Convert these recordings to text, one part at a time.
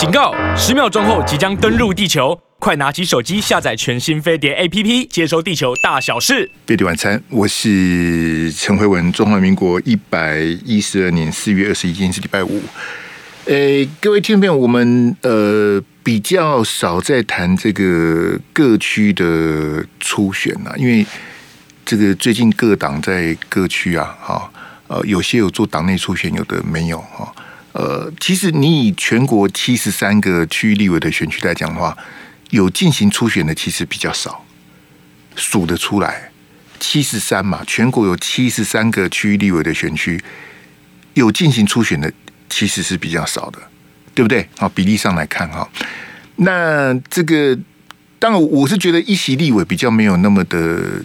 警告！十秒钟后即将登陆地球，快拿起手机下载全新飞碟 APP，接收地球大小事。飞碟晚餐，我是陈慧文。中华民国一百一十二年四月二十一日是礼拜五。呃，各位听众朋友，我们呃比较少在谈这个各区的初选啊，因为这个最近各党在各区啊，哈，呃，有些有做党内初选，有的没有哈。呃，其实你以全国七十三个区域立委的选区来讲的话，有进行初选的其实比较少，数得出来七十三嘛，全国有七十三个区域立委的选区有进行初选的其实是比较少的，对不对？好，比例上来看哈，那这个当然我是觉得一席立委比较没有那么的，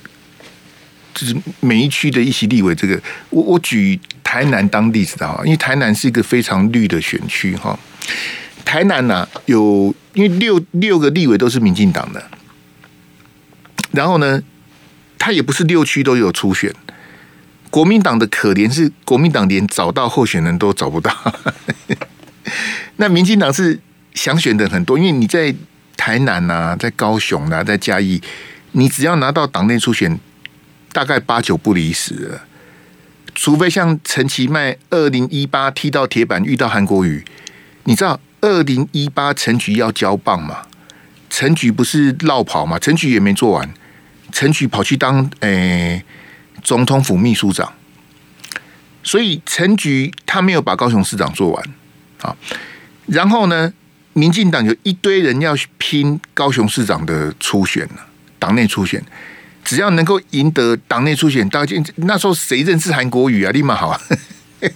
就是每一区的一席立委这个，我我举。台南当例子的哈，因为台南是一个非常绿的选区哈。台南呢、啊、有，因为六六个立委都是民进党的，然后呢，他也不是六区都有初选。国民党的可怜是国民党连找到候选人都找不到，那民进党是想选的很多，因为你在台南啊，在高雄啊，在嘉义，你只要拿到党内初选，大概八九不离十了。除非像陈其迈二零一八踢到铁板遇到韩国瑜，你知道二零一八陈菊要交棒吗？陈菊不是落跑吗？陈菊也没做完，陈菊跑去当诶、欸、总统府秘书长，所以陈菊他没有把高雄市长做完啊。然后呢，民进党有一堆人要拼高雄市长的初选了，党内初选。只要能够赢得党内初选，到今那时候谁认识韩国语啊？立马好啊！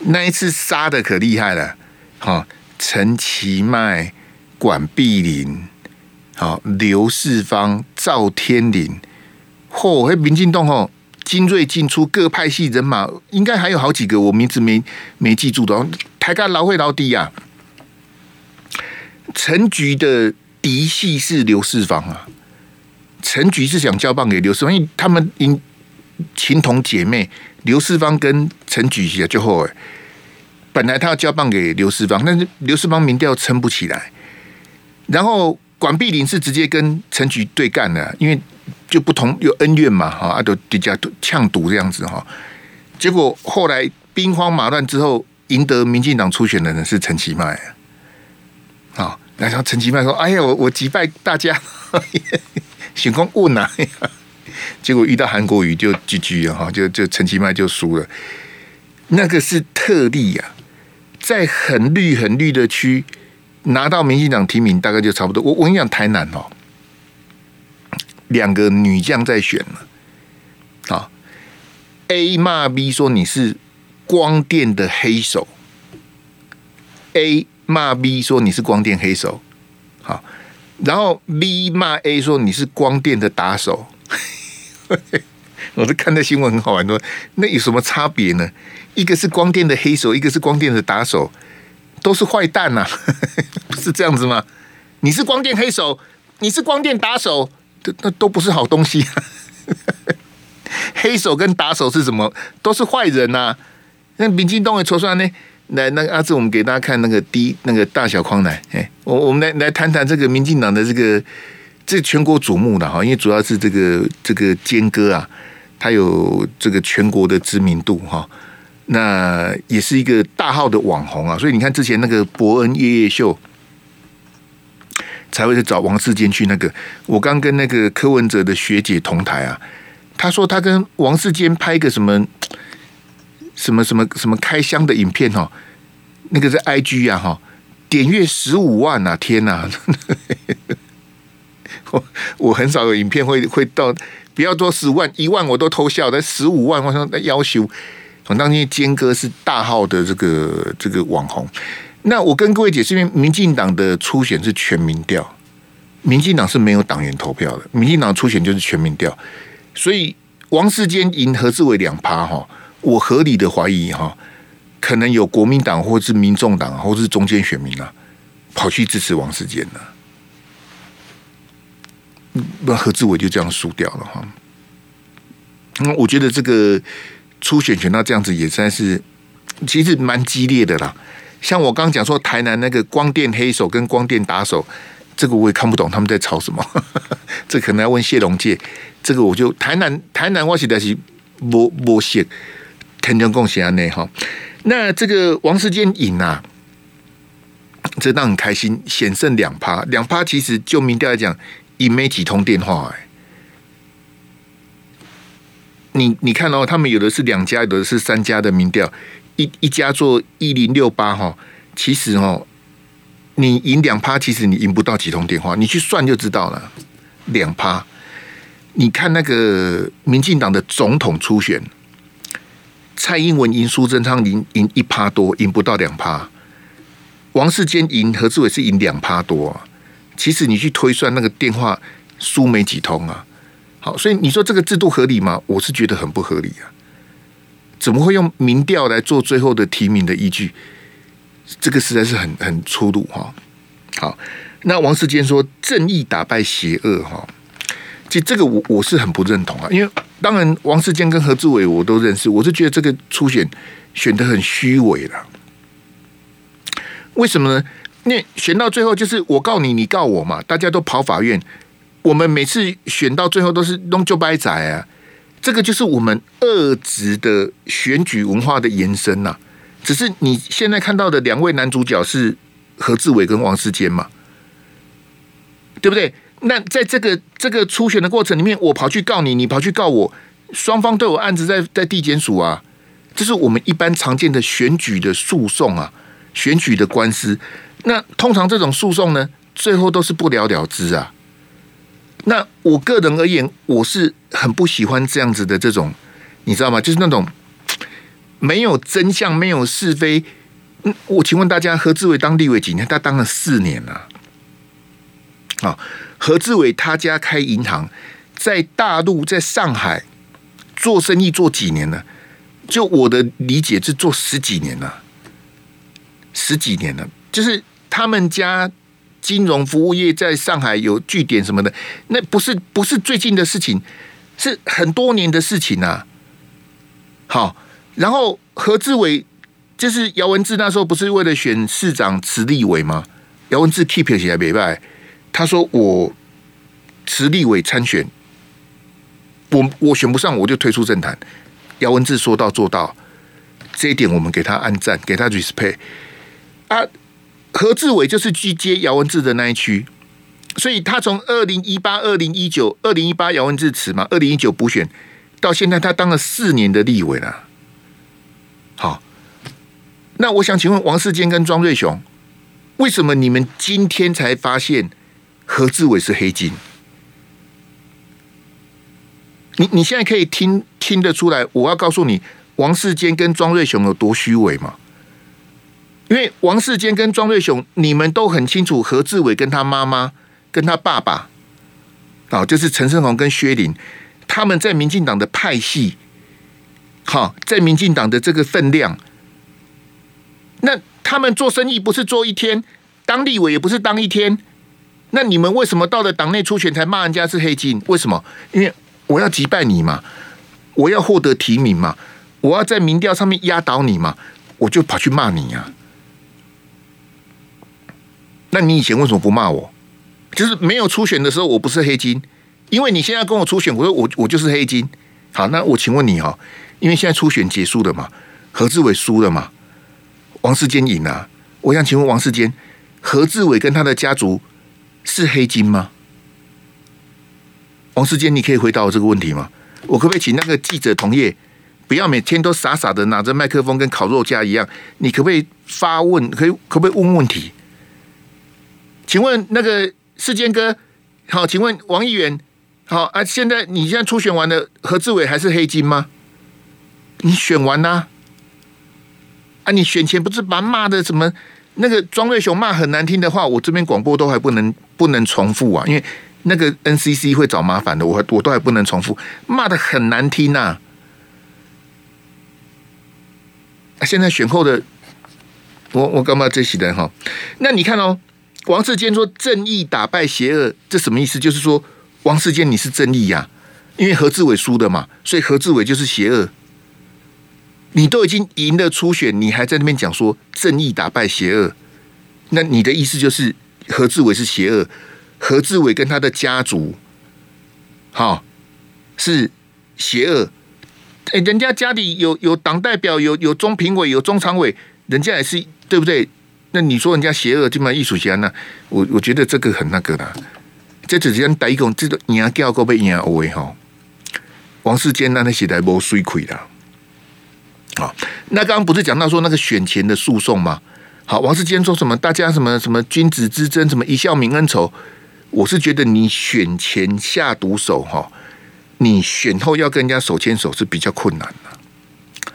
那一次杀的可厉害了，好，陈其迈、管碧玲、好刘世芳、赵天麟，嚯、哦！民进党哦，精锐进出，各派系人马，应该还有好几个，我名字没没记住的。台干老会老弟呀，陈局的嫡系是刘世芳啊。陈菊是想交棒给刘世芳，因为他们因情同姐妹，刘世芳跟陈菊啊，最后哎，本来他要交棒给刘世芳，但是刘世芳民调撑不起来，然后管碧玲是直接跟陈菊对干的，因为就不同有恩怨嘛，哈，啊都比较呛赌这样子哈，结果后来兵荒马乱之后，赢得民进党初选的人是陈其迈啊，然后陈其迈说：“哎呀，我我击败大家。”选空问呐，结果遇到韩国瑜就 GG 了哈，就就陈其迈就输了。那个是特例呀、啊，在很绿很绿的区拿到民进党提名，大概就差不多。我我跟你讲，台南哦，两个女将在选了啊，A 骂 B 说你是光电的黑手，A 骂 B 说你是光电黑手，好。然后 B 骂 A 说你是光电的打手，我是看那新闻很好玩，说那有什么差别呢？一个是光电的黑手，一个是光电的打手，都是坏蛋呐、啊，不是这样子吗？你是光电黑手，你是光电打手，这那都不是好东西、啊。黑手跟打手是什么？都是坏人呐、啊。那民进党会说出来呢？来，那个阿志，我们给大家看那个第一那个大小框来，哎，我我们来来谈谈这个民进党的这个这全国瞩目的哈，因为主要是这个这个坚哥啊，他有这个全国的知名度哈，那也是一个大号的网红啊，所以你看之前那个伯恩夜夜秀才会去找王世坚去那个，我刚跟那个柯文哲的学姐同台啊，他说他跟王世坚拍个什么。什么什么什么开箱的影片哈，那个是 IG 啊哈，点阅十五万啊天呐！我我很少有影片会会到，不要说十万一万我都偷笑，但十五万我说要求，我当天坚哥是大号的这个这个网红。那我跟各位解释，因为民进党的初选是全民调，民进党是没有党员投票的，民进党初选就是全民调，所以王世坚赢何志伟两趴哈。我合理的怀疑哈，可能有国民党或是民众党或是中间选民啊，跑去支持王世坚了，那何志伟就这样输掉了哈。那我觉得这个初选选到这样子也算是其实蛮激烈的啦。像我刚刚讲说，台南那个光电黑手跟光电打手，这个我也看不懂他们在吵什么。这可能要问谢龙介。这个我就台南台南我实在是无无写天天贡献安内哈。那这个王世坚赢啊，这让很开心，险胜两趴，两趴其实就民调来讲，赢没几通电话哎。你你看哦，他们有的是两家，有的是三家的民调。一一家做一零六八哈，其实哦，你赢两趴，其实你赢不到几通电话，你去算就知道了。两趴，你看那个民进党的总统初选，蔡英文赢苏贞昌赢赢一趴多，赢不到两趴。王世坚赢何志伟是赢两趴多啊，其实你去推算那个电话输没几通啊。好，所以你说这个制度合理吗？我是觉得很不合理啊。怎么会用民调来做最后的提名的依据？这个实在是很很粗鲁哈。好，那王世坚说正义打败邪恶哈，其实这个我我是很不认同啊。因为当然王世坚跟何志伟我都认识，我是觉得这个初选选得很虚伪了。为什么呢？那选到最后就是我告你，你告我嘛，大家都跑法院。我们每次选到最后都是弄就掰仔啊。这个就是我们二职的选举文化的延伸呐、只是你现在看到的两位男主角是何志伟跟王世坚嘛，对不对？那在这个这个初选的过程里面，我跑去告你，你跑去告我，双方都有案子在在地检署啊，这是我们一般常见的选举的诉讼啊，选举的官司。那通常这种诉讼呢，最后都是不了了之啊。那我个人而言，我是很不喜欢这样子的这种，你知道吗？就是那种没有真相、没有是非。嗯，我请问大家，何志伟当立委几年？他当了四年了。啊，何志伟他家开银行，在大陆，在上海做生意做几年了？就我的理解，是做十几年了，十几年了。就是他们家。金融服务业在上海有据点什么的，那不是不是最近的事情，是很多年的事情啊。好，然后何志伟就是姚文智那时候不是为了选市长辞立委吗？姚文智 keep 起来没败，他说我辞立委参选，我我选不上我就退出政坛。姚文智说到做到，这一点我们给他按赞，给他 respect 啊。何志伟就是去接姚文智的那一区，所以他从二零一八、二零一九、二零一八姚文智辞嘛，二零一九补选，到现在他当了四年的立委了。好，那我想请问王世坚跟庄瑞雄，为什么你们今天才发现何志伟是黑金？你你现在可以听听得出来，我要告诉你王世坚跟庄瑞雄有多虚伪吗？因为王世坚跟庄瑞雄，你们都很清楚，何志伟跟他妈妈、跟他爸爸，啊，就是陈胜鸿跟薛林，他们在民进党的派系，好，在民进党的这个分量，那他们做生意不是做一天，当立委也不是当一天，那你们为什么到了党内初选才骂人家是黑金？为什么？因为我要击败你嘛，我要获得提名嘛，我要在民调上面压倒你嘛，我就跑去骂你呀。那你以前为什么不骂我？就是没有初选的时候，我不是黑金，因为你现在跟我初选，我说我我就是黑金。好，那我请问你哈，因为现在初选结束了嘛，何志伟输了嘛，王世坚赢了。我想请问王世坚，何志伟跟他的家族是黑金吗？王世坚，你可以回答我这个问题吗？我可不可以请那个记者同业，不要每天都傻傻的拿着麦克风跟烤肉架一样？你可不可以发问？可以可不可以问问题？请问那个世坚哥，好，请问王议员，好啊，现在你现在初选完了，何志伟还是黑金吗？你选完啦、啊，啊，你选前不是把骂的什么那个庄瑞雄骂很难听的话，我这边广播都还不能不能重复啊，因为那个 NCC 会找麻烦的，我我都还不能重复，骂的很难听呐、现在选后的我我干嘛这些人哈？那你看哦。王世坚说：“正义打败邪恶，这什么意思？就是说，王世坚你是正义呀、因为何志伟输的嘛，所以何志伟就是邪恶。你都已经赢了初选，你还在那边讲说正义打败邪恶，那你的意思就是何志伟是邪恶？何志伟跟他的家族，好是邪恶？哎，人家家里有有党代表，有有中评委，有中常委，人家也是对不对？那你说人家邪恶，这么艺术家呢？我我觉得这个很那个的，这只是讲第一个，这个赢叫过被赢欧哈。王世坚那那写的无水亏的，啊，那刚刚不是讲到说那个选前的诉讼吗？好，王世坚说什么？大家什么什么君子之争，什么一笑泯恩仇？我是觉得你选前下毒手哈，你选后要跟人家手牵手是比较困难的。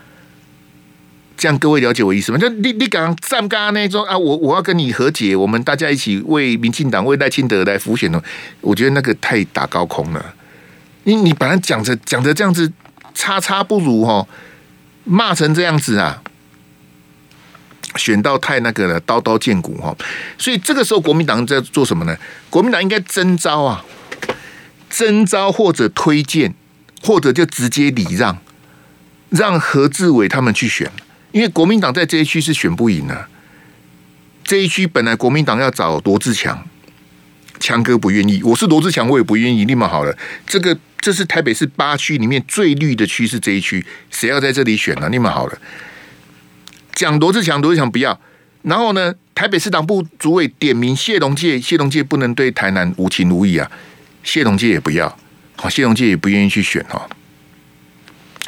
这样各位了解我意思吗？就你你刚站刚刚那种啊，我我要跟你和解，我们大家一起为民进党为赖清德来辅选的，我觉得那个太打高空了。你你本来讲着讲着这样子，差差不如哈，骂成这样子啊，选到太那个了，刀刀见骨哈。所以这个时候国民党在做什么呢？国民党应该征召啊，征召或者推荐，或者就直接礼让，让何志伟他们去选。因为国民党在这一区是选不赢的，这一区本来国民党要找罗志强，强哥不愿意，我是罗志强，我也不愿意。立马好了，这个这是台北市八区里面最绿的区是这一区，谁要在这里选呢？立马好了，讲罗志强，罗志强不要。然后呢，台北市党部主委点名谢龙介，谢龙介不能对台南无情无义啊，谢龙介也不要，好，谢龙介也不愿意去选哈。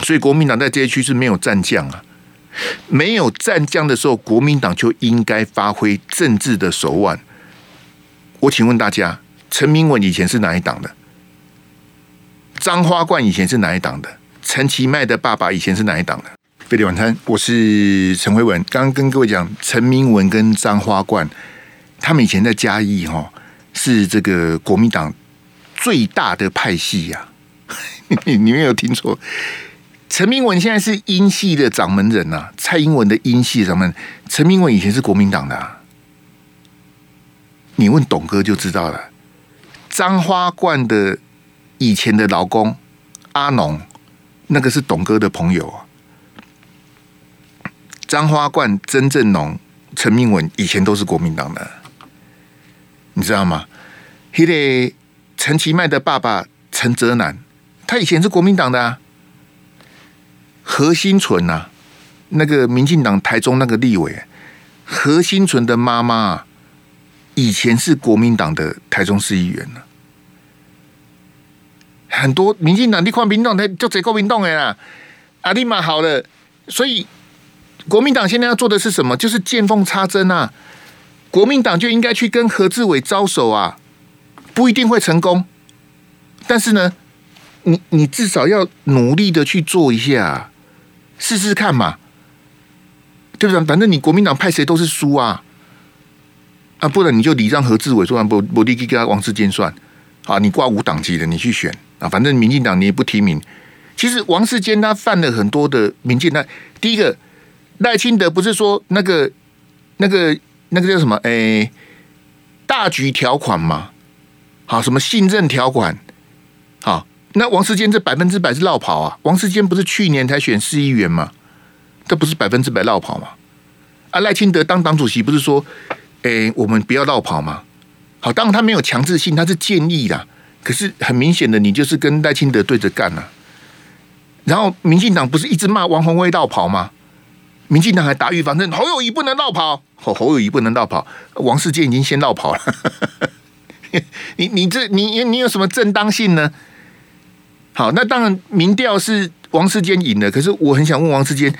所以国民党在这一区是没有战将啊。没有战将的时候，国民党就应该发挥政治的手腕。我请问大家，陈明文以前是哪一党的？张花冠以前是哪一党的？陈其迈的爸爸以前是哪一党的？飞碟晚餐，我是陈辉文。刚刚跟各位讲，陈明文跟张花冠，他们以前在嘉义哈，是这个国民党最大的派系呀、啊。你你没有听错。陈明文现在是英系的掌门人呐、啊，蔡英文的英系掌门。陈明文以前是国民党的、啊，你问董哥就知道了。张花冠的以前的老公阿农，那个是董哥的朋友啊。张花冠、曾正农、陈明文以前都是国民党的，你知道吗？他的陈其迈的爸爸陈泽南，他以前是国民党的啊。何新纯呐、啊，那个民进党台中那个立委，何新纯的妈妈以前是国民党的台中市议员呢。很多民进党你看民众他就这个民众的啦，阿里玛好了，所以国民党现在要做的是什么？就是见缝插针啊！国民党就应该去跟何志伟招手啊，不一定会成功，但是呢，你你至少要努力的去做一下。试试看嘛，对不对？反正你国民党派谁都是输啊，啊，不然你就礼让何志伟，说完不不立即跟他王世坚算啊，你挂无党籍的，你去选啊，反正民进党你也不提名。其实王世坚他犯了很多的民进党，第一个赖清德不是说那个那个那个叫什么？哎，大局条款嘛，好，什么信任条款，好。那王世坚这百分之百是落跑啊！王世坚不是去年才选市议员吗？这不是百分之百落跑吗？啊，赖清德当党主席不是说，哎，我们不要落跑吗？好，当然他没有强制性，他是建议啦。可是很明显的，你就是跟赖清德对着干了。然后民进党不是一直骂王鸿薇落跑吗？民进党还打预防针，侯友谊不能绕跑，侯侯友谊不能绕跑，王世坚已经先绕跑了。你你这你你有什么正当性呢？好，那当然民调是王世坚赢了。可是我很想问王世坚，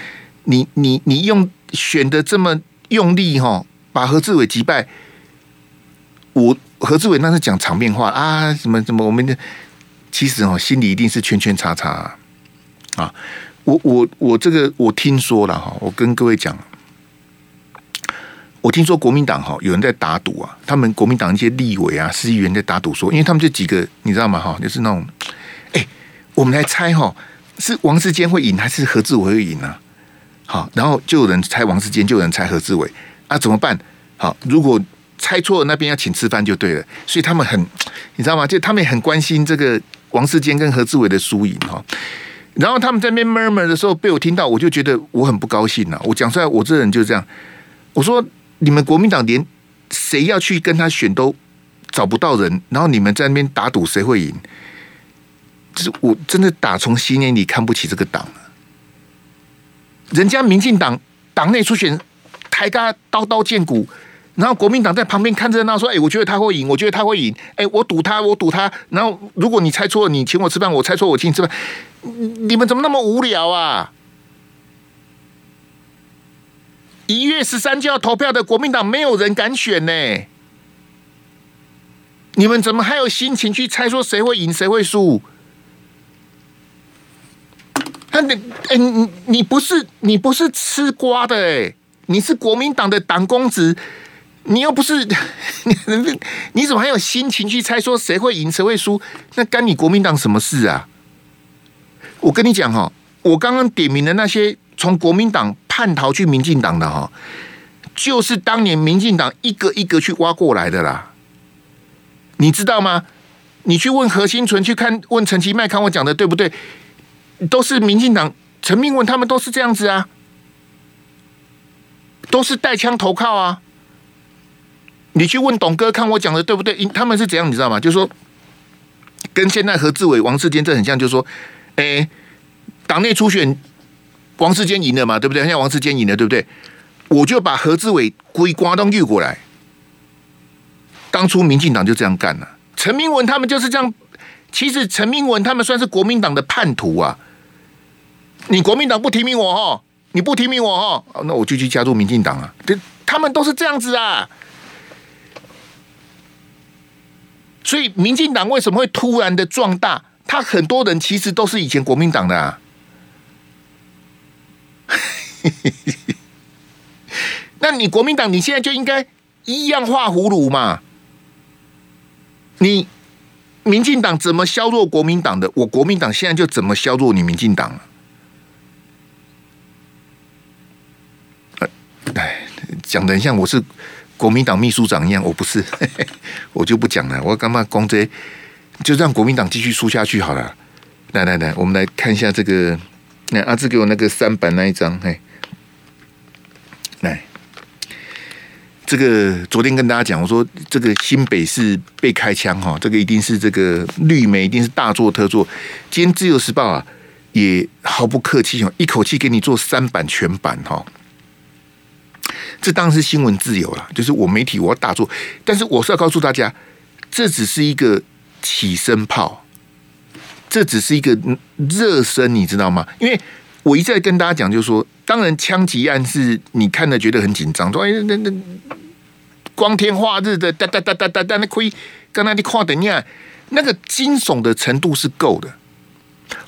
你你你用选的这么用力哈，把何志伟击败，我何志伟那是讲场面话啊，什么什么，我们的其实哦，心里一定是圈圈叉叉啊。啊我我我这个我听说了哈，我跟各位讲，我听说国民党哈有人在打赌啊，他们国民党一些立委啊、市议员在打赌说，因为他们这几个你知道吗？哈，就是那种。我们来猜哈，是王世坚会赢还是何志伟会赢呢？好，然后就有人猜王世坚，就有人猜何志伟啊，怎么办？好，如果猜错了，那边要请吃饭就对了。所以他们很，你知道吗？就他们也很关心这个王世坚跟何志伟的输赢哈。然后他们在那边 murmur 的时候，被我听到，我就觉得我很不高兴了。我讲出来，我这人就是这样。我说你们国民党连谁要去跟他选都找不到人，然后你们在那边打赌谁会赢，就是我真的打从心眼里看不起这个党。人家民进党党内初选，台大刀刀见骨。然后国民党在旁边看热闹，说：“哎，我觉得他会赢，我觉得他会赢。哎，我赌他，我赌他。然后如果你猜错了，你请我吃饭；我猜错，我请你吃饭。你们怎么那么无聊啊？一月十三就要投票的国民党，没有人敢选呢。你们怎么还有心情去猜说谁会赢，谁会输？他你哎，你你不是你不是吃瓜的哎，你是国民党的党公子。”你又不是你，你怎么还有心情去猜说谁会赢谁会输？那干你国民党什么事啊？我跟你讲哈，我刚刚点名的那些从国民党叛逃去民进党的哈，就是当年民进党一个一个去挖过来的啦。你知道吗？你去问何新存，去看问陈其迈，看我讲的对不对？都是民进党陈明文他们都是这样子啊，都是带枪投靠啊。你去问董哥，看我讲的对不对？他们是怎样，你知道吗？就是说，跟现在何志伟、王世坚这很像，就是说，哎，党内初选，王世坚赢了嘛，对不对？现在王世坚赢了，对不对？我就把何志伟归瓜都运过来。当初民进党就这样干了，陈明文他们就是这样。其实陈明文他们算是国民党的叛徒啊！你国民党不提名我哈，你不提名我哈，那我就去加入民进党啊！这他们都是这样子啊！所以，民进党为什么会突然的壮大？他很多人其实都是以前国民党的啊。那你国民党，你现在就应该一样画葫芦嘛？你民进党怎么削弱国民党的？我国民党现在就怎么削弱你民进党了？哎，讲的很像我是。国民党秘书长一样，我不是，我就不讲了。我干嘛讲这？就让国民党继续输下去好了。来来来，我们来看一下这个。那阿志给我那个三版那一张，嘿，来，这个昨天跟大家讲，我说这个新北市被开枪哈，这个一定是这个绿媒一定是大做特做。今天自由时报啊，也毫不客气哦，一口气给你做三版全版哈。这当然是新闻自由了，就是我媒体我要大做，但是我是要告诉大家，这只是一个起身炮，这只是一个热身，你知道吗？因为我一再跟大家讲，就是说，当然枪击案是你看了觉得很紧张，说哎那那光天化日的哒哒哒哒哒哒那可以刚才你看的呀，那个惊悚的程度是够的。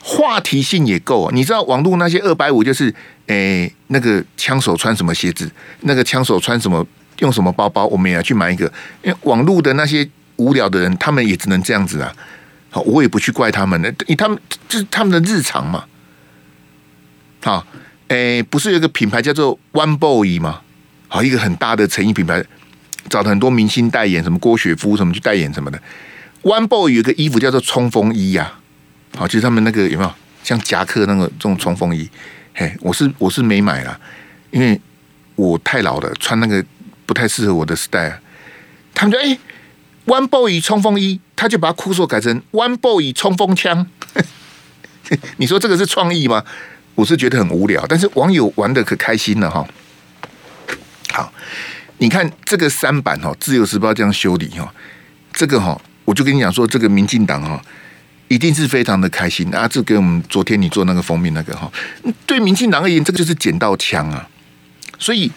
话题性也够啊！你知道网络那些二百五就是，诶、那个枪手穿什么鞋子，那个枪手穿什么，用什么包包，我们也要去买一个。因为网络的那些无聊的人，他们也只能这样子啊。好，我也不去怪他们了，以他们这是他们的日常嘛。好，诶、不是有一个品牌叫做 One Boy 吗？好，一个很大的成衣品牌，找了很多明星代言，什么郭雪芙什么去代言什么的。One Boy 有个衣服叫做冲锋衣呀、啊。好，其实他们那个有没有像夹克那个这种冲锋衣？嘿，我是我是没买啦，因为我太老了，穿那个不太适合我的 style。他们就哎、，One Boy 冲锋衣，他就把酷手改成 One Boy 冲锋枪。你说这个是创意吗？我是觉得很无聊，但是网友玩得可开心了哈。好，你看这个三版哈，自由时报这样修理哈，这个哈，我就跟你讲说，这个民进党哈。一定是非常的开心啊！这给我们昨天你做那个封面那个哈，对民进党而言，这个就是捡到枪啊！所以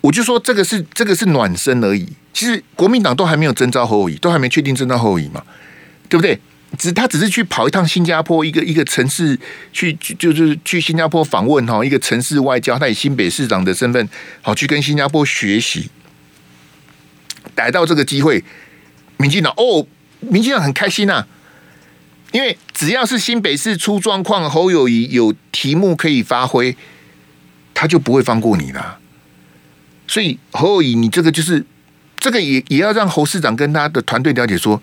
我就说这个是这个是暖身而已。其实国民党都还没有征召侯友宜，都还没确定征召侯友宜嘛，对不对？只他只是去跑一趟新加坡，一个一个城市去，就是去新加坡访问哈，一个城市外交，他以新北市长的身份好去跟新加坡学习，逮到这个机会，民进党哦，民进党很开心呐。因为只要是新北市出状况，侯友宜有题目可以发挥，他就不会放过你了。所以侯友宜，你这个就是这个也也要让侯市长跟他的团队了解说，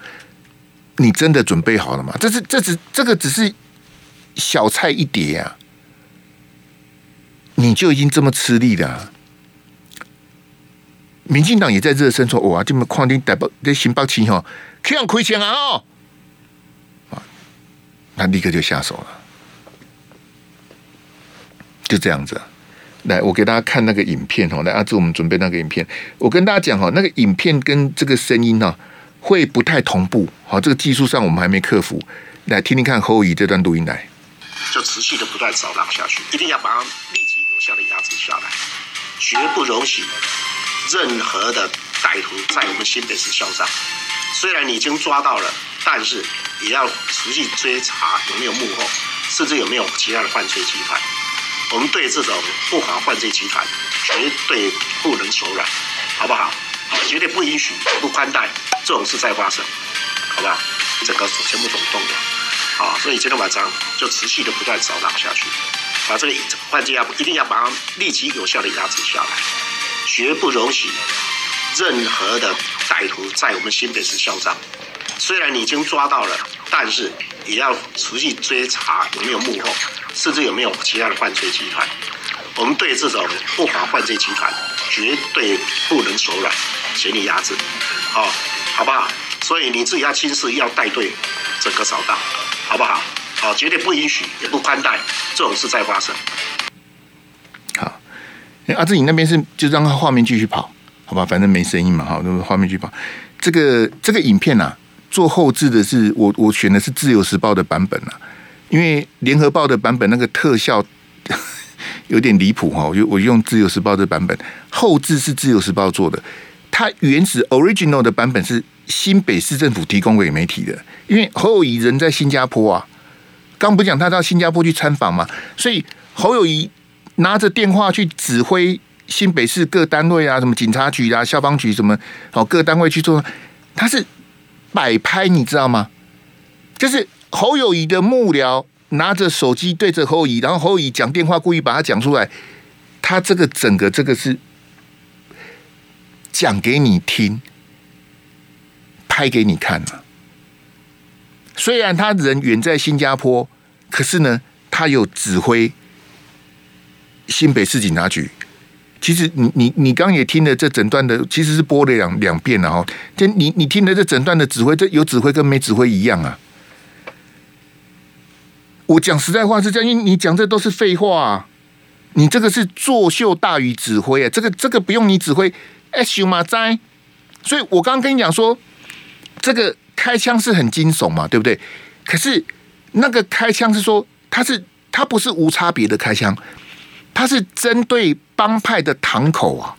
你真的准备好了吗？这是这只这个只是小菜一碟啊，你就已经这么吃力了。民进党也在热身说，哇，这么矿丁逮捕这新北市吼，这样亏钱啊哦，他立刻就下手了，就这样子。来，我给大家看那个影片哦。来，阿志，我们准备那个影片。我跟大家讲哈，那个影片跟这个声音呢，会不太同步。好，这个技术上我们还没克服。来听听看侯友宜这段录音来。就持续的不断扫荡下去，一定要把它立即有效的压制下来，绝不容许任何的歹徒在我们新北市嚣张。虽然你已经抓到了，但是也要持续追查有没有幕后，甚至有没有其他的犯罪集团。我们对这种不法犯罪集团绝对不能手软，好不好？绝对不允许、不宽待这种事再发生，好不好？整个全部总动员，好，所以今天晚上就持续的不断扫荡下去，把这个犯罪压一定要把它立即有效的压制下来，绝不容许任何的歹徒在我们新北市嚣张。虽然你已经抓到了，但是也要持续追查有没有幕后。甚至有没有其他的犯罪集团？我们对这种不法犯罪集团绝对不能手软，全力压制，好，好不好？所以你自己要亲自要带队整个扫荡，好不好？好，绝对不允许也不宽待这种事再发生。好，阿志，你那边是就让他画面继续跑，好吧？反正没声音嘛，好，那么画面继续跑。这个这个影片啊，做后置的是我，我选的是自由时报的版本啊。因为联合报的版本那个特效 有点离谱哈，我就我用自由时报的版本，后置是自由时报做的，它原始 original 的版本是新北市政府提供给媒体的。因为侯友宜人在新加坡啊，刚不讲他到新加坡去参访嘛，所以侯友宜拿着电话去指挥新北市各单位啊，什么警察局啊、消防局什么，好各单位去做，他是摆拍，你知道吗？就是。侯友宜的幕僚拿着手机对着侯友宜，然后侯友宜讲电话，故意把他讲出来。他这个整个这个是讲给你听，拍给你看嘛。虽然他人远在新加坡，可是呢，他有指挥新北市警察局。其实你你你刚也听了这整段的，其实是播了两两遍了哈。就你你听了这整段的指挥，这有指挥跟没指挥一样啊。我讲实在话是这样，因为你讲这都是废话啊！你这个是作秀大于指挥啊，这个这个不用你指挥，哎，修马哉！所以我刚刚跟你讲说，这个开枪是很惊悚嘛，对不对？可是那个开枪是说，他是他不是无差别的开枪，它是针对帮派的堂口啊。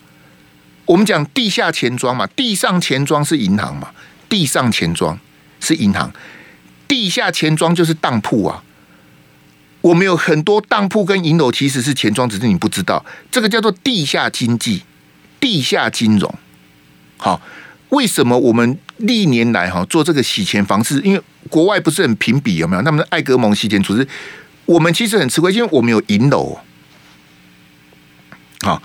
我们讲地下钱庄嘛，地上钱庄是银行嘛，地上钱庄是银行，地下钱庄就是当铺啊。我们有很多当铺跟银楼，其实是钱庄，只是你不知道。这个叫做地下经济、地下金融。好，为什么我们历年来哈做这个洗钱防治？因为国外不是很评比有没有？那么艾格蒙洗钱组织，我们其实很吃亏，因为我们有银楼。好，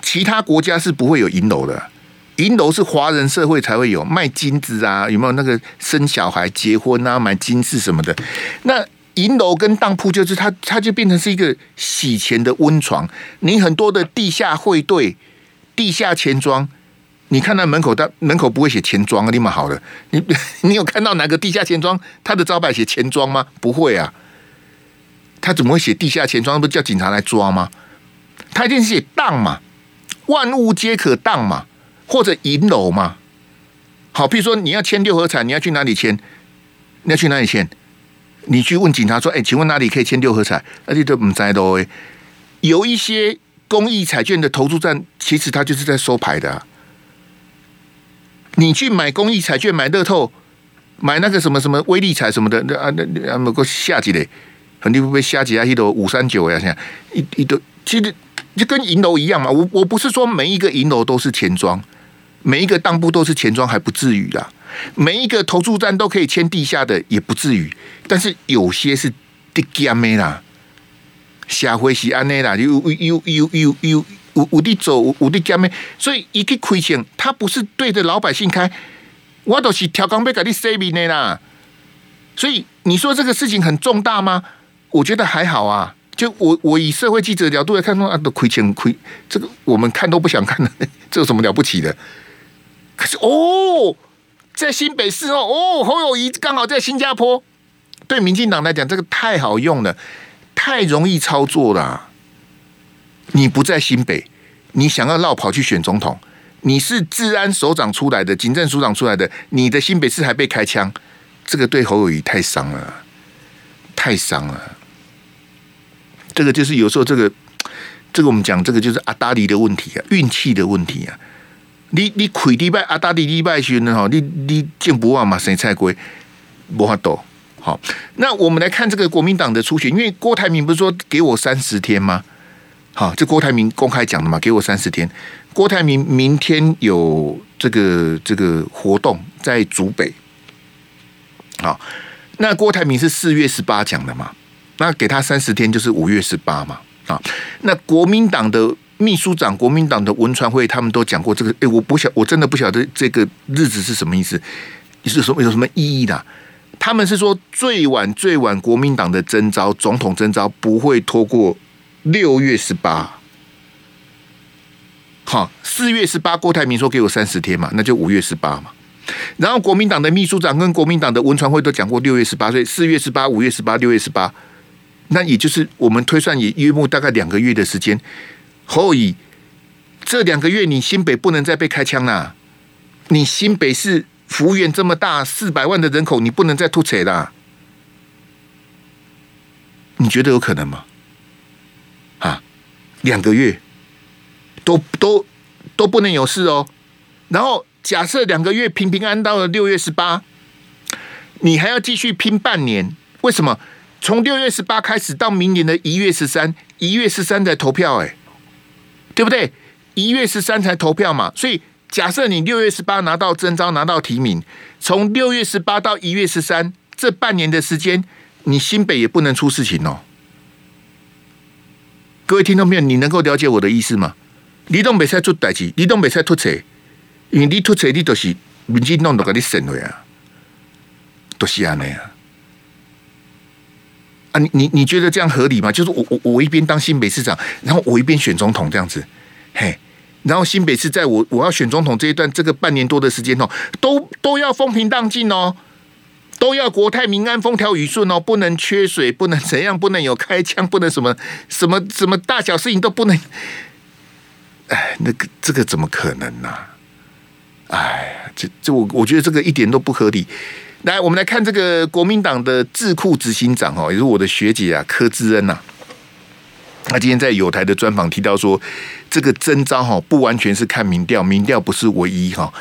其他国家是不会有银楼的，银楼是华人社会才会有卖金子啊，有没有那个生小孩、结婚啊、买金饰什么的？那。银楼跟当铺就是它，它就变成是一个洗钱的温床。你很多的地下汇兑、地下钱庄，你看那门口，它门口不会写钱庄啊，立马好了。你 你有看到哪个地下钱庄，它的招牌写钱庄吗？不会啊，他怎么会写地下钱庄？不叫警察来抓吗？他一定是写当嘛，万物皆可当嘛，或者银楼嘛。好，比如说你要签六合彩，你要去哪里签？你要去哪里签？你去问警察说：“哎，请问哪里可以签六合彩？”而且都不在的哦。有一些公益彩券的投注站，其实他就是在收牌的啊。你去买公益彩券，买乐透，买那个什么什么威力彩什么的，那啊那那么个下级的，肯定会被下级啊！一朵五三九呀，现在一一朵，其实就跟银楼一样嘛。我我不是说每一个银楼都是钱庄，每一个当铺都是钱庄，还不至于啦。每一个投注站都可以签地下的，也不至于。但是有些是的假的啦，下回是安内啦，有有有有有有有的走，有的假的。所以一个亏钱，他不是对着老百姓开，我都是调岗被给你 saving 的啦。所以你说这个事情很重大吗？我觉得还好啊。就我我以社会记者的角度来看说啊，都亏钱亏，这个我们看都不想看的，这有什么了不起的？可是哦，在新北市哦哦，侯友谊刚好在新加坡，对民进党来讲，这个太好用了，太容易操作了。你不在新北，你想要绕跑去选总统，你是治安首长出来的，警政署长出来的，你的新北市还被开枪，这个对侯友谊太伤了，太伤了。这个就是有时候这个，这个我们讲这个就是阿达利的问题啊，运气的问题啊。你你亏礼拜阿达利礼拜选呢哈，你你见不忘嘛，生菜龟无法度。好，那我们来看这个国民党的初选，因为郭台铭不是说给我三十天吗？好，这郭台铭公开讲的嘛，给我三十天。郭台铭明天有这个这个活动在竹北。好，那郭台铭是四月十八讲的嘛？那给他三十天，就是五月十八嘛，啊，那国民党的秘书长、国民党的文传会，他们都讲过这个。哎，我不晓，我真的不晓得这个日子是什么意思，是什么有什么意义的？他们是说最晚最晚，国民党的征召总统征召不会拖过六月十八。好，四月十八，郭台铭说给我三十天嘛，那就五月十八嘛。然后国民党的秘书长跟国民党的文传会都讲过六月十八，所以四月十八、五月十八、六月十八。那也就是我们推算也约莫大概两个月的时间，后以这两个月你新北不能再被开枪啦，你新北市幅员这么大，四百万的人口，你不能再突扯啦，你觉得有可能吗？啊，两个月都都都不能有事哦。然后假设两个月平平安到了六月十八，你还要继续拼半年，为什么？从六月十八开始到明年的一月十三，一月十三才投票，哎，对不对？一月十三才投票嘛，所以假设你六月十八拿到征召，拿到提名，从六月十八到一月十三这半年的时间，你新北也不能出事情哦。各位听众朋友，你能够了解我的意思吗？你都没在做代志，你都没在突车，因为你突车，你都是民进党都给你省了呀，都是安尼啊。啊，你你你觉得这样合理吗？就是我我我一边当新北市长，然后我一边选总统这样子，嘿，然后新北市在我我要选总统这一段这个半年多的时间哦，都都要风平浪静哦，都要国泰民安、风调雨顺哦，不能缺水，不能怎样，不能有开枪，不能什么什么什么大小事情都不能，哎，那个这个怎么可能呢？哎，这这我我觉得这个一点都不合理。来，我们来看这个国民党的智库执行长哦，也是我的学姐啊，柯志恩呐。他今天在友台的专访提到说，这个征召哈不完全是看民调，民调不是唯一哈。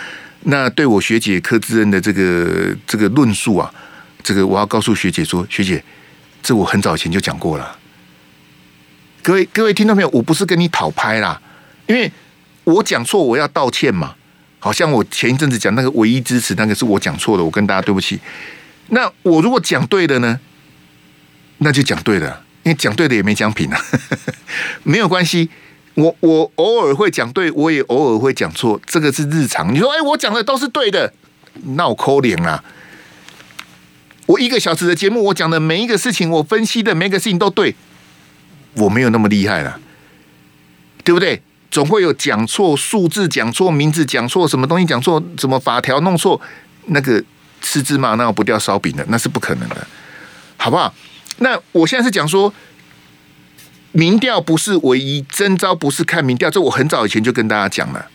那对我学姐柯志恩的这个这个论述啊，这个我要告诉学姐说，学姐，这我很早以前就讲过了。各位各位听到没有？我不是跟你讨拍啦，因为我讲错，我要道歉嘛。好像我前一阵子讲那个唯一支持那个是我讲错了，我跟大家对不起。那我如果讲对了呢？那就讲对了，因为讲对的也没奖品啊，没有关系。我我偶尔会讲对，我也偶尔会讲错，这个是日常。你说，哎，我讲的都是对的，那我扣脸啦。我一个小时的节目，我讲的每一个事情，我分析的每一个事情都对，我没有那么厉害了，对不对？总会有讲错数字、讲错名字、讲错什么东西、讲错什么法条弄错，那个吃芝麻那不掉烧饼的，那是不可能的，好不好？那我现在是讲说，民调不是唯一，征召不是看民调，这我很早以前就跟大家讲了。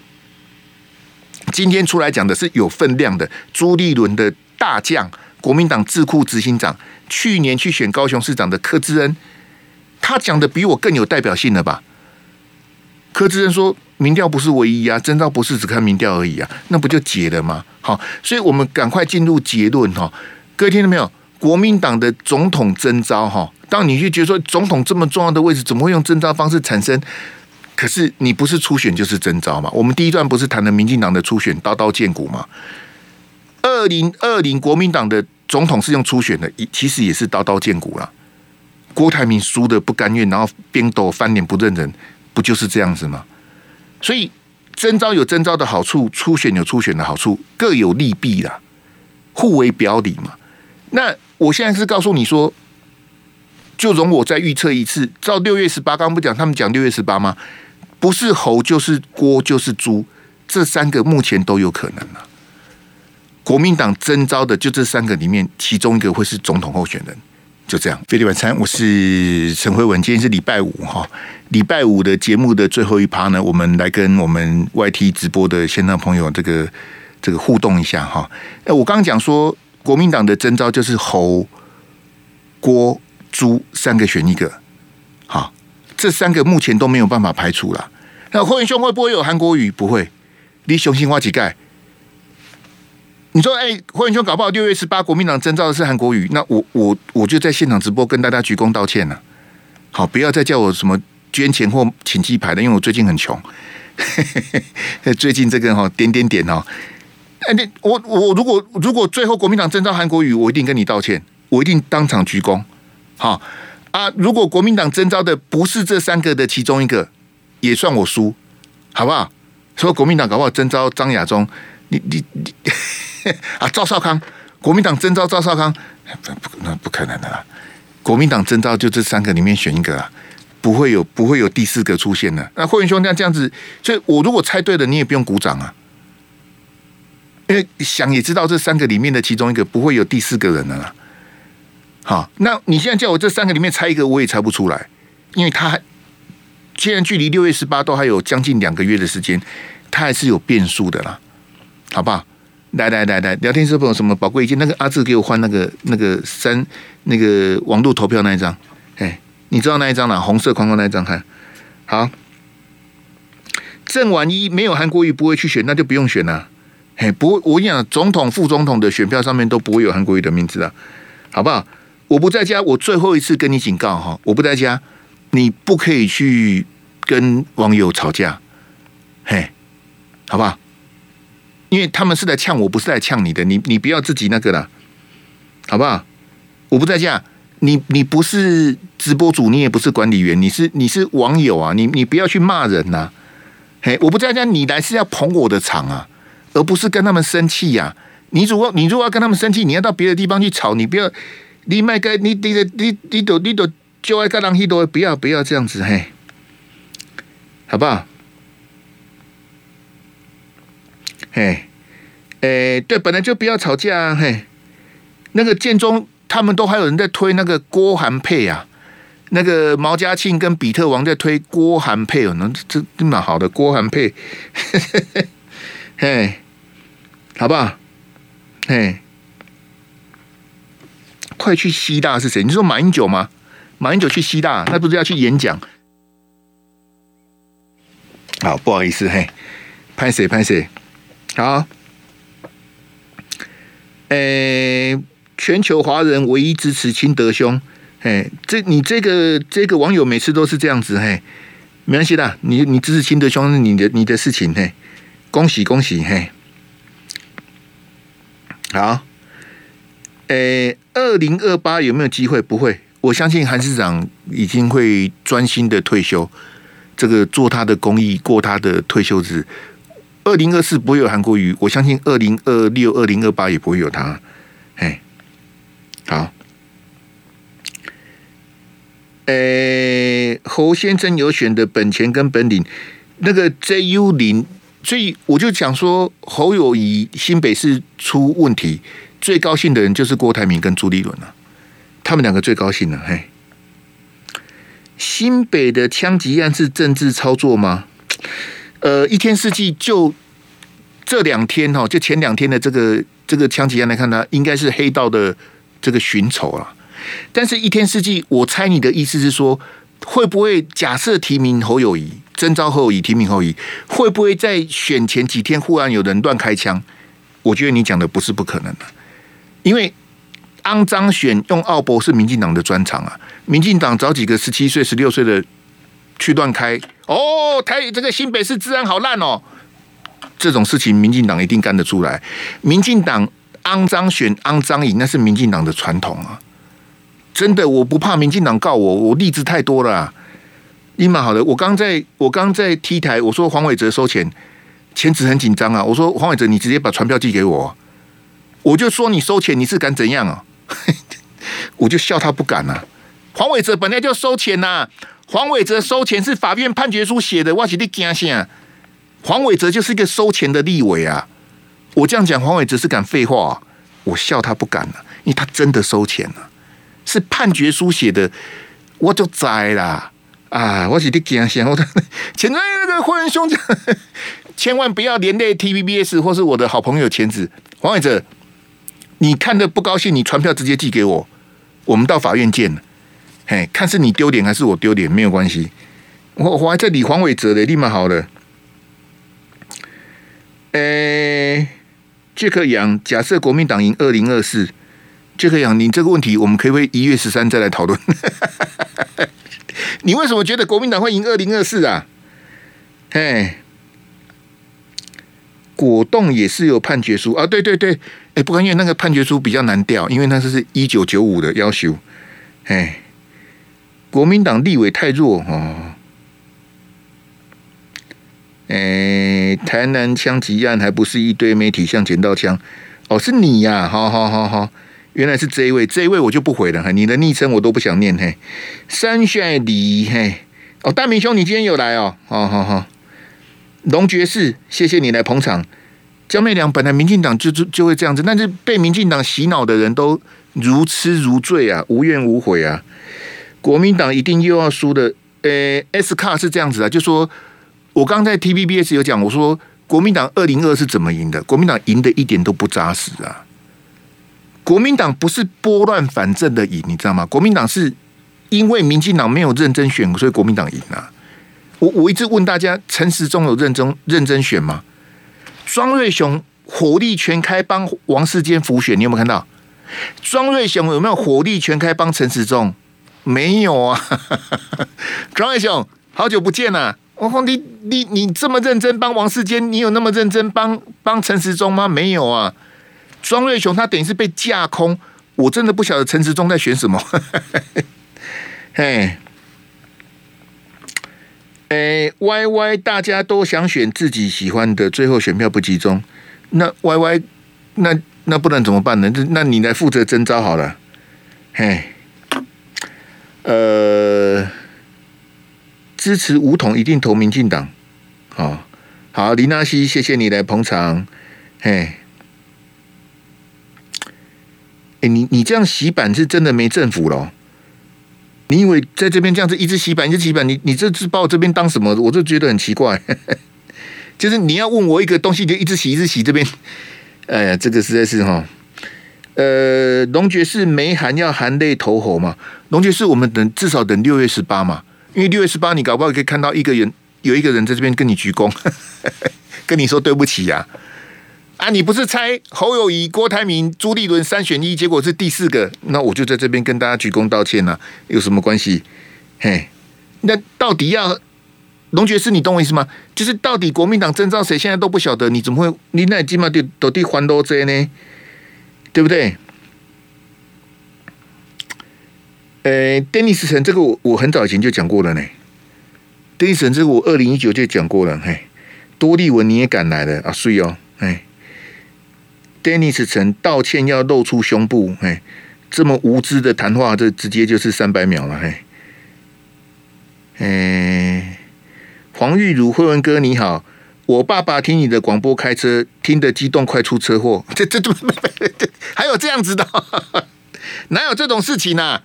今天出来讲的是有分量的，朱立伦的大将，国民党智库执行长，去年去选高雄市长的柯志恩，他讲的比我更有代表性了吧？柯志恩说：“民调不是唯一啊，征召不是只看民调而已啊，那不就解了吗？好，所以我们赶快进入结论哈。各位听到没有？国民党的总统征召哈，当你去觉得说总统这么重要的位置，怎么会用征召方式产生？可是你不是初选就是征召嘛？我们第一段不是谈了民进党的初选刀刀见骨吗？二零二零国民党的总统是用初选的，其实也是刀刀见骨了。郭台铭输的不甘愿，然后边斗翻脸不认人。”不就是这样子吗？所以征召有征召的好处，初选有初选的好处，各有利弊啦，互为表里嘛。那我现在是告诉你说，就容我再预测一次。照六月十八，刚不讲他们讲六月十八吗？不是猴就是郭就是猪，这三个目前都有可能啊。国民党征召的就这三个里面，其中一个会是总统候选人。就这样，飞碟晚餐，我是陈慧文。今天是礼拜五哈，礼拜五的节目的最后一趴呢，我们来跟我们 YT 直播的线上朋友这个这个互动一下哈。哎，我刚刚讲说，国民党的征召就是侯、郭、朱三个选一个，好，这三个目前都没有办法排除了。那霍元兄会不会有韩国瑜？不会，你雄心花几盖？你说，哎，霍元兄，搞不好六月十八，国民党征召的是韩国瑜，那我我我就在现场直播跟大家鞠躬道歉了。好，不要再叫我什么捐钱或请鸡排的，因为我最近很穷。最近这个哈点点点哦，哎，你我我如果如果最后国民党征召韩国瑜，我一定跟你道歉，我一定当场鞠躬。好啊，如果国民党征召的不是这三个的其中一个，也算我输，好不好？说国民党搞不好征召张亚中，你你你。啊，赵少康，国民党征召赵少康，不那不可能的啦。国民党征召就这三个里面选一个啊，不会有不会有第四个出现的。那霍元兄这样这样子，所以我如果猜对了，你也不用鼓掌啊，因为想也知道这三个里面的其中一个不会有第四个人了啦。好，那你现在叫我这三个里面猜一个，我也猜不出来，因为他现在距离六月十八都还有将近两个月的时间，他还是有变数的啦，好不好？来来来来，聊天室朋友什么宝贵意见？那个阿志给我换那个那个三那个网络投票那一张，哎，你知道那一张吗？红色框框那一张，看好。郑婉一没有韩国瑜不会去选，那就不用选了。嘿，不，我跟你讲，总统、副总统的选票上面都不会有韩国瑜的名字啊，好不好？我不在家，我最后一次跟你警告哈，我不在家，你不可以去跟网友吵架，嘿，好不好？因为他们是来呛我，不是来呛你的，你你不要自己那个了，好不好？我不在家，你你不是直播主，你也不是管理员，你是你是网友啊，你你不要去骂人呐、嘿，我不在家，你来是要捧我的场啊，而不是跟他们生气呀、你如果你如果要跟他们生气，你要到别的地方去吵，你不要你麦个你你的你你都你都就爱跟人去多，不要不要这样子嘿，好不好？嘿，诶，对，本来就不要吵架啊！嘿，那个建中他们都还有人在推那个郭韩佩啊，那个毛家庆跟比特王在推郭韩佩哦，那这这蛮好的郭韩佩，嘿，好不好？嘿，快去西大是谁？你说马英九吗？马英九去西大，他不是要去演讲？好，不好意思，嘿，拍谁拍谁？好，诶、全球华人唯一支持清德兄，嘿，这你这个这个网友每次都是这样子，嘿，没关系的，你你支持清德兄是你的你的事情，嘿，恭喜恭喜，嘿，好，诶、欸，二零二八有没有机会？不会，我相信韩市长已经会专心的退休，这个做他的公益，过他的退休日。二零二四不会有韩国瑜，我相信二零二六、二零二八也不会有他。哎，好，诶，侯先生有选的本钱跟本领，那个 JU 零，所以我就讲说，侯友谊新北市出问题，最高兴的人就是郭台铭跟朱立伦了，他们两个最高兴了。嘿，新北的枪击案是政治操作吗？呃，一天四季就这两天哈，就前两天的这个这个枪击案来看呢，应该是黑道的这个寻仇了。但是，一天四季，我猜你的意思是说，会不会假设提名侯友谊，征召侯友谊，提名侯友谊，会不会在选前几天忽然有人乱开枪？我觉得你讲的不是不可能的，因为肮脏选用奥博是民进党的专长啊，民进党找几个十七岁、十六岁的。去乱开哦，台这个新北市治安好烂哦，这种事情民进党一定干得出来。民进党肮脏选肮脏赢，那是民进党的传统啊！真的，我不怕民进党告我，我例子太多了啊。立马好的，我刚在我刚在 T 台，我说黄伟哲收钱，钱子很紧张啊。我说黄伟哲，你直接把传票寄给我，我就说你收钱，你是敢怎样啊？我就笑他不敢啊。黄伟哲本来就收钱呐、啊，黄伟哲收钱是法院判决书写的，我是你惊啥？黄伟哲就是一个收钱的立委啊！我这样讲，黄伟哲是敢废话、我笑他不敢了、啊，因为他真的收钱了、啊，是判决书写的，我就栽啦啊！我是你惊啥？我前面 那个霍元兄讲，千万不要连累 TVBS 或是我的好朋友钱子黄伟哲，你看的不高兴，你传票直接寄给我，我们到法院见。嘿，看是你丢脸还是我丢脸，没有关系。我我还在理黄伟哲的，立马好了。诶，杰克杨，假设国民党赢二零二四，杰克杨，你这个问题我们可不可以一月十三再来讨论？你为什么觉得国民党会赢二零二四啊？嘿，果冻也是有判决书啊？对对对，哎，不过因为那个判决书比较难调，因为那是是一九九五的要求。哎，国民党立委太弱哦。诶，台南枪击案还不是一堆媒体像捡到枪？哦，是你呀、好好好好，原来是这一位，这一位我就不回了哈。你的昵称我都不想念嘿。山帅里嘿，哦，大明兄，你今天有来哦？好好好，龙爵士，谢谢你来捧场。江媚良本来民进党就就就会这样子，但是被民进党洗脑的人都如痴如醉啊，无怨无悔啊。国民党一定又要输的。诶，S 卡是这样子啊，就说。我刚在 TVBS 有讲，我说国民党二零二是怎么赢的？国民党赢的一点都不扎实啊！国民党不是拨乱反正的赢，你知道吗？国民党是因为民进党没有认真选，所以国民党赢啊！我我一直问大家，陈时中有认真认真选吗？庄瑞雄火力全开帮王世坚辅选，你有没有看到？庄瑞雄有没有火力全开帮陈时中？没有啊！庄瑞雄，好久不见了。我说你你你这么认真帮王世坚，你有那么认真帮帮陈时中吗？没有啊，庄瑞雄他等于是被架空，我真的不晓得陈时中在选什么。嘿，哎，Y Y 大家都想选自己喜欢的，最后选票不集中，那 Y Y 那那不能怎么办呢？那你来负责征召好了。嘿，呃。支持吴统一定投民进党，好，好，林纳西，谢谢你来捧场，嘿，哎、你你这样洗版是真的没政府了？你以为在这边这样子一直洗版一直洗版，你你这是把我这边当什么？我就觉得很奇怪，就是你要问我一个东西，就一直洗一直洗这边，哎，这个实在是哈，呃，龙爵士没含要含泪投吼嘛？龙爵士，我们等至少等六月十八嘛。因为六月十八，你搞不好可以看到一个人，有一个人在这边跟你鞠躬，跟你说对不起呀、啊！你不是猜侯友宜、郭台铭、朱立伦三选一，结果是第四个，那我就在这边跟大家鞠躬道歉了、有什么关系？嘿，那到底要龙爵士，你懂我意思吗？就是到底国民党征召谁，现在都不晓得，你怎么会？你那起码得到底还多这呢？对不对？呃，丹尼斯城这个我我很早以前就讲过了呢。丹尼斯城这个我二零一九就讲过了，嘿，多利文你也敢来了啊？所以哦，哎，丹尼斯城道歉要露出胸部，哎，这么无知的谈话，这直接就是三百秒了，嘿。哎，黄玉茹、慧文哥你好，我爸爸听你的广播开车，听得激动快出车祸，这这这还有这样子的，哪有这种事情呢、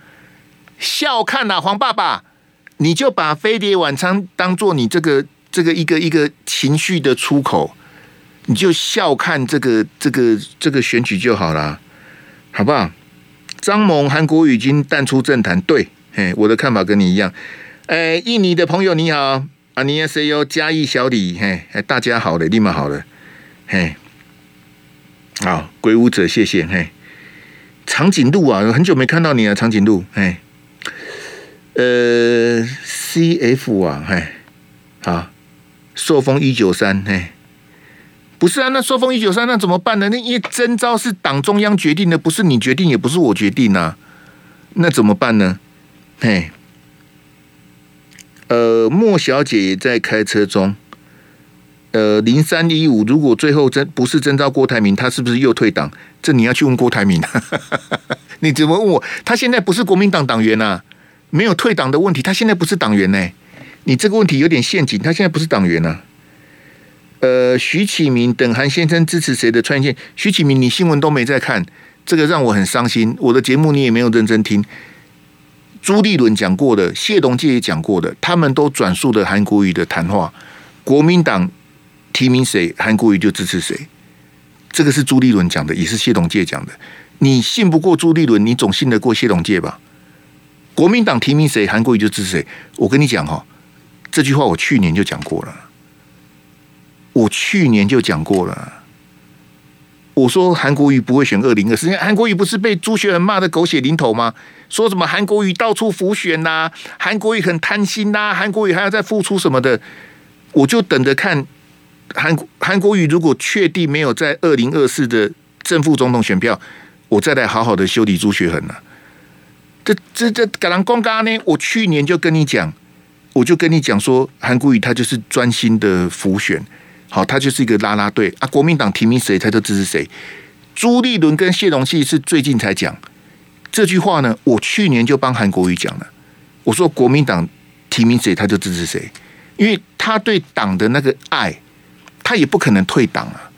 笑看呐、黄爸爸，你就把飞碟晚餐当做你这个这个一个一个情绪的出口，你就笑看这个这个这个选举就好了，好不好？张萌韩国瑜已经淡出政坛，对，嘿，我的看法跟你一样。哎，印尼的朋友你好，阿尼亚 CEO 嘉义小李，嘿，大家好了，立马好了，嘿，好，鬼舞者谢谢，嘿，长颈鹿啊，很久没看到你了，长颈鹿，嘿。呃，C F 啊，嘿，好，朔风一九三，嘿，不是啊，那朔风一九三那怎么办呢？那因为征召是党中央决定的，不是你决定，也不是我决定啊，那怎么办呢？嘿，呃，莫小姐也在开车中，呃，零三一五，如果最后真不是征召郭台铭，他是不是又退党？这你要去问郭台铭，你怎么问我？他现在不是国民党党员呐、啊。没有退党的问题，他现在不是党员呢。你这个问题有点陷阱，他现在不是党员呢。呃，徐启明等韩先生支持谁的穿线？徐启明，你新闻都没在看，这个让我很伤心。我的节目你也没有认真听。朱立伦讲过的，谢龙介也讲过的，他们都转述的韩国瑜的谈话。国民党提名谁，韩国瑜就支持谁。这个是朱立伦讲的，也是谢龙介讲的。你信不过朱立伦，你总信得过谢龙介吧？国民党提名谁，韩国瑜就支持谁。我跟你讲哈，这句话我去年就讲过了。我去年就讲过了，我说韩国瑜不会选二零二四，韩国瑜不是被朱学恒骂的狗血淋头吗？说什么韩国瑜到处浮选呐、韩国瑜很贪心呐、韩国瑜还要再付出什么的，我就等着看韩韩国瑜如果确定没有在二零二四的正副总统选票，我再来好好的修理朱学恒了。这这这敢人公干呢？我去年就跟你讲，我就跟你讲说，韩国瑜他就是专心的浮选。好，他就是一个拉拉队啊！国民党提名谁，他就支持谁。朱立伦跟谢龙介是最近才讲这句话呢。我去年就帮韩国瑜讲了，我说国民党提名谁，他就支持谁，因为他对党的那个爱，他也不可能退党啊。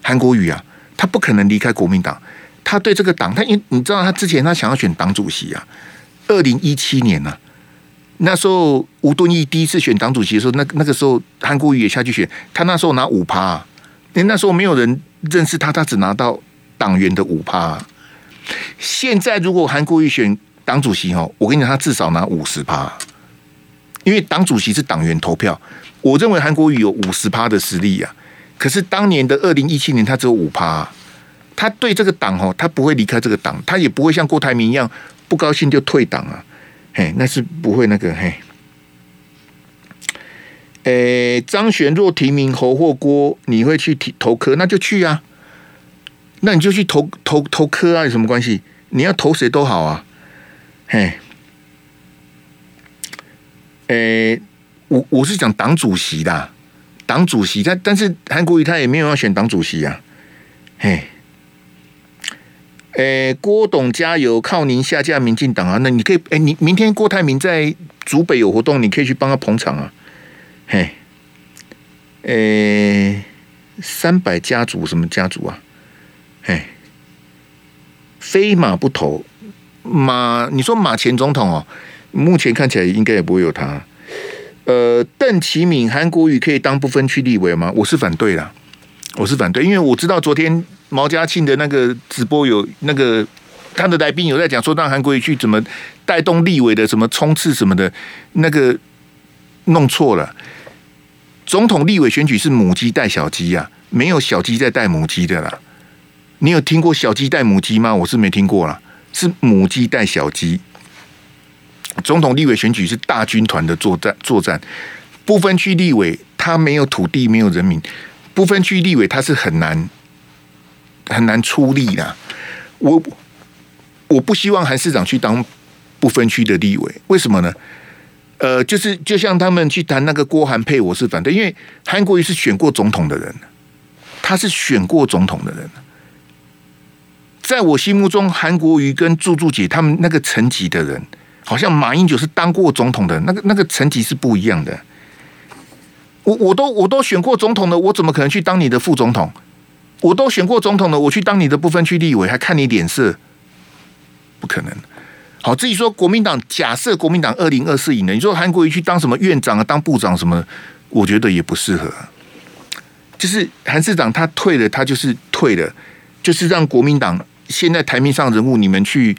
韩国瑜啊，他不可能离开国民党，他对这个党，他因你知道，他之前他想要选党主席啊，二零一七年呢、啊。那时候吴敦义第一次选党主席的时候，那那个时候韩国瑜也下去选，他那时候拿五趴，因为那时候没有人认识他，他只拿到党员的五趴。现在如果韩国瑜选党主席哦，我跟你讲，他至少拿五十趴，因为党主席是党员投票。我认为韩国瑜有五十趴的实力啊，可是当年的二零一七年他只有五趴，他对这个党哦，他不会离开这个党，他也不会像郭台铭一样不高兴就退党啊。嘿，那是不会那个嘿。诶，张悬若提名侯或郭，你会去提投科？那就去啊。那你就去投投投科啊，有什么关系？你要投谁都好啊。嘿，诶，我我是讲党主席的，党主席，但但是韩国瑜他也没有要选党主席啊。嘿。诶，郭董加油，靠您下架民进党啊！那你可以，诶，你明天郭台铭在竹北有活动，你可以去帮他捧场啊。嘿，诶，三百家族什么家族啊？嘿，非马不投，马，你说马前总统哦，目前看起来应该也不会有他。呃，邓启敏、韩国瑜可以当不分区立委吗？我是反对的，我是反对，因为我知道昨天。毛家庆的那个直播有那个他的来宾有在讲说，让韩国瑜去怎么带动立委的什么冲刺什么的，那个弄错了。总统立委选举是母鸡带小鸡呀，没有小鸡在带母鸡的啦。你有听过小鸡带母鸡吗？我是没听过啦，是母鸡带小鸡。总统立委选举是大军团的作战作战，不分区立委他没有土地，没有人民，不分区立委他是很难。很难出力的，我我不希望韩市长去当不分区的立委，为什么呢？呃，就是就像他们去谈那个郭韩配，我是反对，因为韩国瑜是选过总统的人，他是选过总统的人，在我心目中，韩国瑜跟朱朱姐他们那个层级的人，好像马英九是当过总统的，那个那个层级是不一样的。我我都我都选过总统的，我怎么可能去当你的副总统？我都选过总统了，我去当你的不分区立委，还看你脸色？不可能。好，至于说国民党，假设国民党二零二四赢了，你说韩国瑜去当什么院长啊，当部长什么，我觉得也不适合。就是韩市长他退了，他就是退了，就是让国民党现在台面上人物，你们去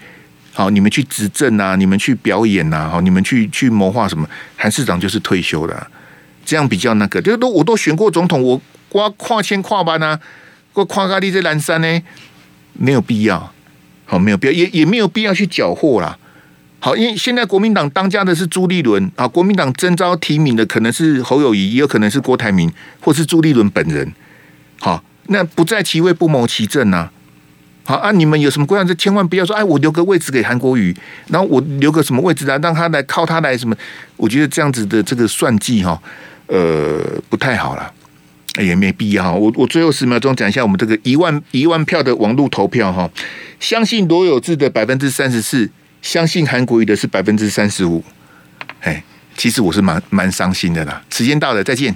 好，你们去执政啊，你们去表演啊，好，你们去去谋划什么？韩市长就是退休了，这样比较那个。就是都我都选过总统，我跨跨千跨班啊。过跨咖喱这蓝山呢，没有必要，好，没有必要，也也没有必要去缴获啦。好，因为现在国民党当家的是朱立伦啊，国民党征召提名的可能是侯友谊，也有可能是郭台铭，或是朱立伦本人。好，那不在其位不谋其政呐。好啊，你们有什么规划？就千万不要说，哎，我留个位置给韩国瑜，然后我留个什么位置啊，让他来靠他来什么？我觉得这样子的这个算计哈，呃，不太好了。也没必要。我我最后十秒钟讲一下我们这个一万一万票的网络投票哈，相信罗有志的百分之三十四，相信韩国瑜的是百分之三十五。哎，其实我是蛮蛮伤心的啦。时间到了，再见。